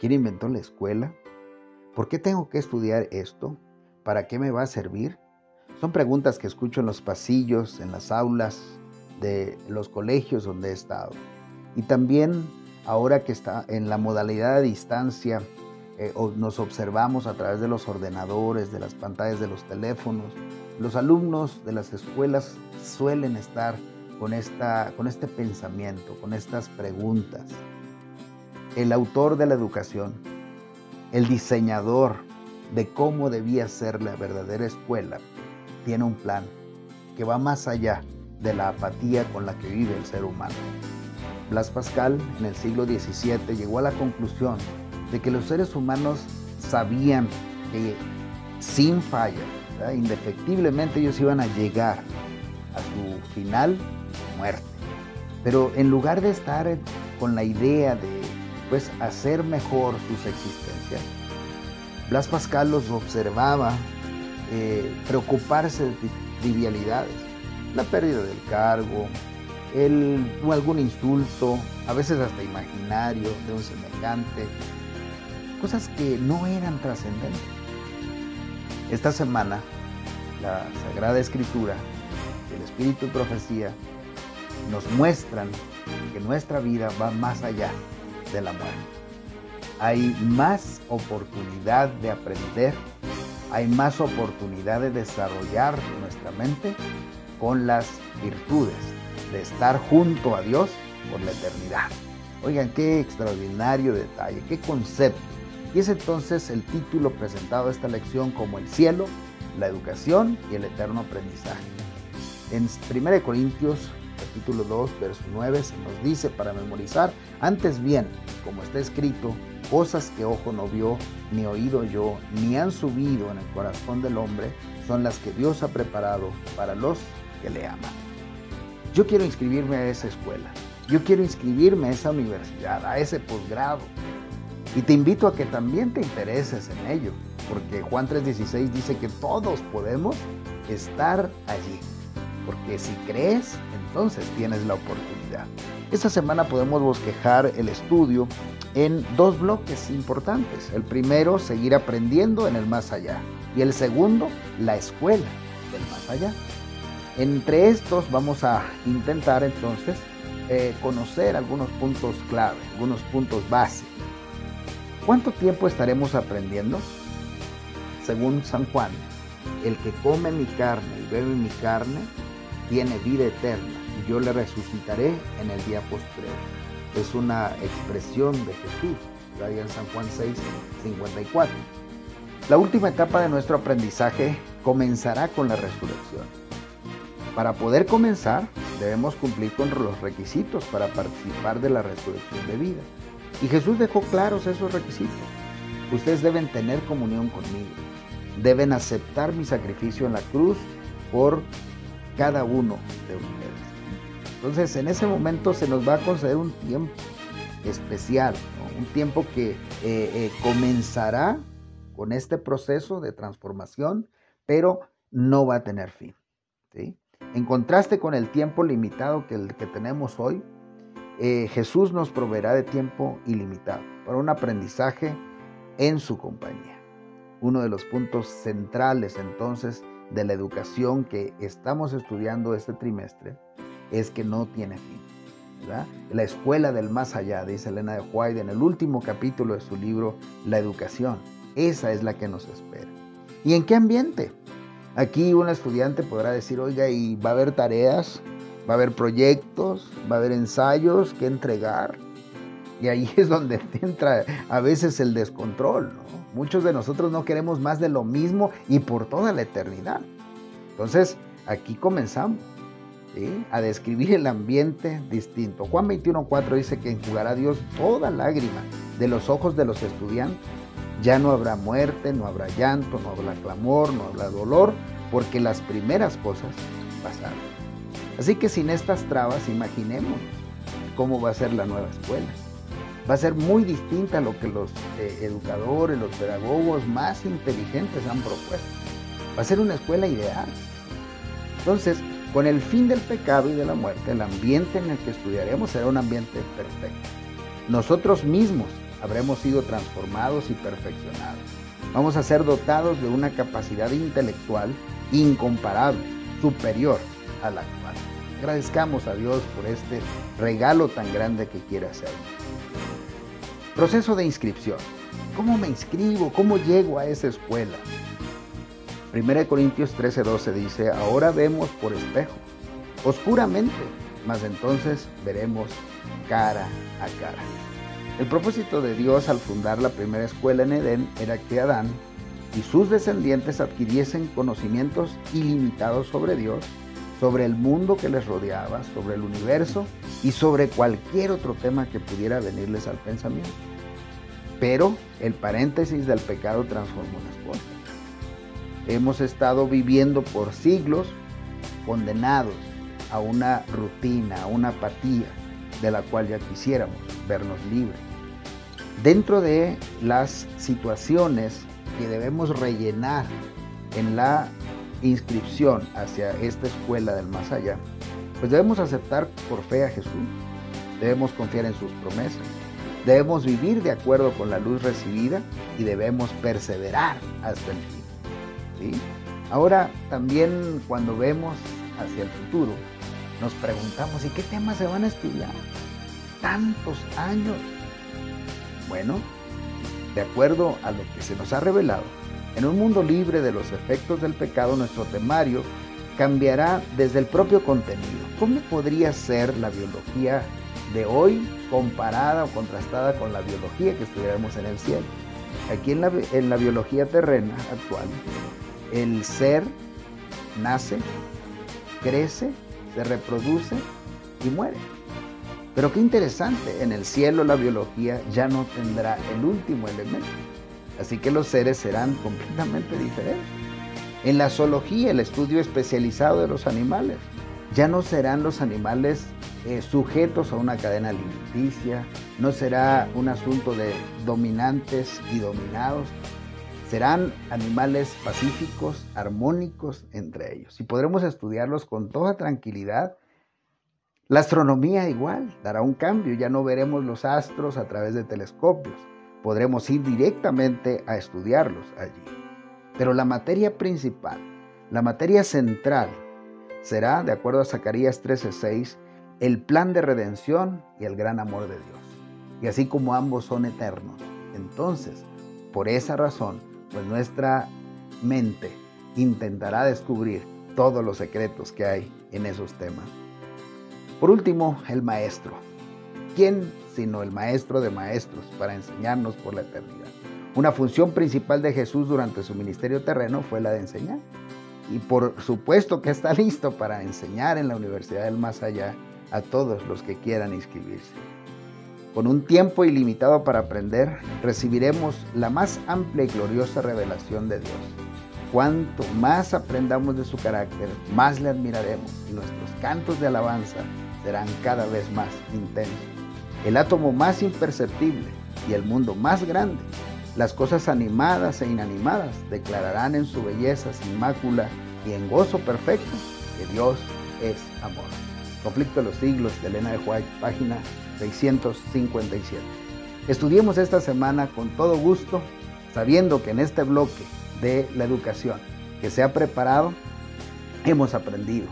¿Quién inventó la escuela? ¿Por qué tengo que estudiar esto? ¿Para qué me va a servir? Son preguntas que escucho en los pasillos, en las aulas de los colegios donde he estado. Y también ahora que está en la modalidad de distancia, eh, nos observamos a través de los ordenadores, de las pantallas de los teléfonos. Los alumnos de las escuelas suelen estar con, esta, con este pensamiento, con estas preguntas. El autor de la educación, el diseñador de cómo debía ser la verdadera escuela, tiene un plan que va más allá de la apatía con la que vive el ser humano. Blas Pascal en el siglo XVII llegó a la conclusión de que los seres humanos sabían que sin falla, indefectiblemente ellos iban a llegar a su final, muerte. Pero en lugar de estar con la idea de pues, hacer mejor sus existencias, Blas Pascal los observaba eh, preocuparse de trivialidades, la pérdida del cargo, el, o algún insulto, a veces hasta imaginario de un semejante, cosas que no eran trascendentes. Esta semana, la Sagrada Escritura, el Espíritu y Profecía, nos muestran que nuestra vida va más allá de la muerte. Hay más oportunidad de aprender hay más oportunidad de desarrollar nuestra mente con las virtudes de estar junto a Dios por la eternidad. Oigan, qué extraordinario detalle, qué concepto. Y es entonces el título presentado a esta lección como el cielo, la educación y el eterno aprendizaje. En 1 Corintios capítulo 2, verso 9 se nos dice para memorizar, antes bien, como está escrito, cosas que ojo no vio, ni oído yo, ni han subido en el corazón del hombre, son las que Dios ha preparado para los que le aman. Yo quiero inscribirme a esa escuela, yo quiero inscribirme a esa universidad, a ese posgrado. Y te invito a que también te intereses en ello, porque Juan 3:16 dice que todos podemos estar allí. Porque si crees, entonces tienes la oportunidad. Esta semana podemos bosquejar el estudio en dos bloques importantes. El primero, seguir aprendiendo en el más allá. Y el segundo, la escuela del más allá. Entre estos vamos a intentar entonces eh, conocer algunos puntos clave, algunos puntos básicos. ¿Cuánto tiempo estaremos aprendiendo? Según San Juan, el que come mi carne y bebe mi carne tiene vida eterna y yo le resucitaré en el día postrero es una expresión de Jesús, en San Juan 6, 54. La última etapa de nuestro aprendizaje comenzará con la resurrección. Para poder comenzar, debemos cumplir con los requisitos para participar de la resurrección de vida. Y Jesús dejó claros esos requisitos. Ustedes deben tener comunión conmigo. Deben aceptar mi sacrificio en la cruz por cada uno de ustedes. Entonces en ese momento se nos va a conceder un tiempo especial, un tiempo que eh, eh, comenzará con este proceso de transformación, pero no va a tener fin. En contraste con el tiempo limitado que, el que tenemos hoy, eh, Jesús nos proveerá de tiempo ilimitado para un aprendizaje en su compañía. Uno de los puntos centrales entonces de la educación que estamos estudiando este trimestre es que no tiene fin. La escuela del más allá, dice Elena de White en el último capítulo de su libro La educación. Esa es la que nos espera. ¿Y en qué ambiente? Aquí un estudiante podrá decir, oiga, y va a haber tareas, va a haber proyectos, va a haber ensayos que entregar. Y ahí es donde entra a veces el descontrol. Muchos de nosotros no queremos más de lo mismo y por toda la eternidad. Entonces, aquí comenzamos a describir el ambiente distinto. Juan 21.4 dice que enjugará Dios toda lágrima de los ojos de los estudiantes. Ya no habrá muerte, no habrá llanto, no habrá clamor, no habrá dolor, porque las primeras cosas pasaron. Así que sin estas trabas, imaginemos cómo va a ser la nueva escuela. Va a ser muy distinta a lo que los eh, educadores, los pedagogos más inteligentes han propuesto. Va a ser una escuela ideal. Entonces, con el fin del pecado y de la muerte, el ambiente en el que estudiaremos será un ambiente perfecto. Nosotros mismos habremos sido transformados y perfeccionados. Vamos a ser dotados de una capacidad intelectual incomparable, superior a la actual. Agradezcamos a Dios por este regalo tan grande que quiere hacernos. Proceso de inscripción. ¿Cómo me inscribo? ¿Cómo llego a esa escuela? 1 Corintios 13:12 dice, ahora vemos por espejo, oscuramente, mas entonces veremos cara a cara. El propósito de Dios al fundar la primera escuela en Edén era que Adán y sus descendientes adquiriesen conocimientos ilimitados sobre Dios, sobre el mundo que les rodeaba, sobre el universo y sobre cualquier otro tema que pudiera venirles al pensamiento. Pero el paréntesis del pecado transformó las cosas. Hemos estado viviendo por siglos condenados a una rutina, a una apatía de la cual ya quisiéramos vernos libres. Dentro de las situaciones que debemos rellenar en la inscripción hacia esta escuela del más allá, pues debemos aceptar por fe a Jesús, debemos confiar en sus promesas, debemos vivir de acuerdo con la luz recibida y debemos perseverar hasta el fin. ¿sí? Ahora también cuando vemos hacia el futuro, nos preguntamos, ¿y qué temas se van a estudiar? Tantos años. Bueno, de acuerdo a lo que se nos ha revelado, en un mundo libre de los efectos del pecado, nuestro temario cambiará desde el propio contenido. ¿Cómo podría ser la biología de hoy comparada o contrastada con la biología que estudiaremos en el cielo? Aquí en la, en la biología terrena actual, el ser nace, crece, se reproduce y muere. Pero qué interesante, en el cielo la biología ya no tendrá el último elemento. Así que los seres serán completamente diferentes. En la zoología, el estudio especializado de los animales, ya no serán los animales eh, sujetos a una cadena alimenticia, no será un asunto de dominantes y dominados, serán animales pacíficos, armónicos entre ellos. Y podremos estudiarlos con toda tranquilidad. La astronomía igual dará un cambio, ya no veremos los astros a través de telescopios, podremos ir directamente a estudiarlos allí. Pero la materia principal, la materia central, será, de acuerdo a Zacarías 13:6, el plan de redención y el gran amor de Dios. Y así como ambos son eternos, entonces, por esa razón, pues nuestra mente intentará descubrir todos los secretos que hay en esos temas. Por último, el maestro. ¿Quién sino el maestro de maestros para enseñarnos por la eternidad? Una función principal de Jesús durante su ministerio terreno fue la de enseñar. Y por supuesto que está listo para enseñar en la Universidad del Más Allá a todos los que quieran inscribirse. Con un tiempo ilimitado para aprender, recibiremos la más amplia y gloriosa revelación de Dios. Cuanto más aprendamos de su carácter, más le admiraremos y nuestros cantos de alabanza serán cada vez más intensos. El átomo más imperceptible y el mundo más grande, las cosas animadas e inanimadas declararán en su belleza sin mácula y en gozo perfecto que Dios es amor. Conflicto de los siglos de Elena de White, página 657. Estudiemos esta semana con todo gusto, sabiendo que en este bloque de la educación que se ha preparado, hemos aprendido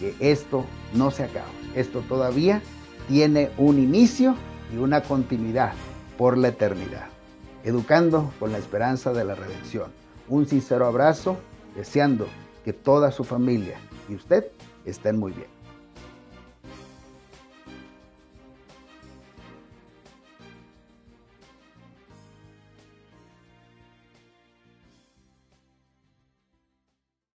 que esto no se acaba. Esto todavía tiene un inicio y una continuidad por la eternidad. Educando con la esperanza de la redención. Un sincero abrazo, deseando que toda su familia y usted estén muy bien.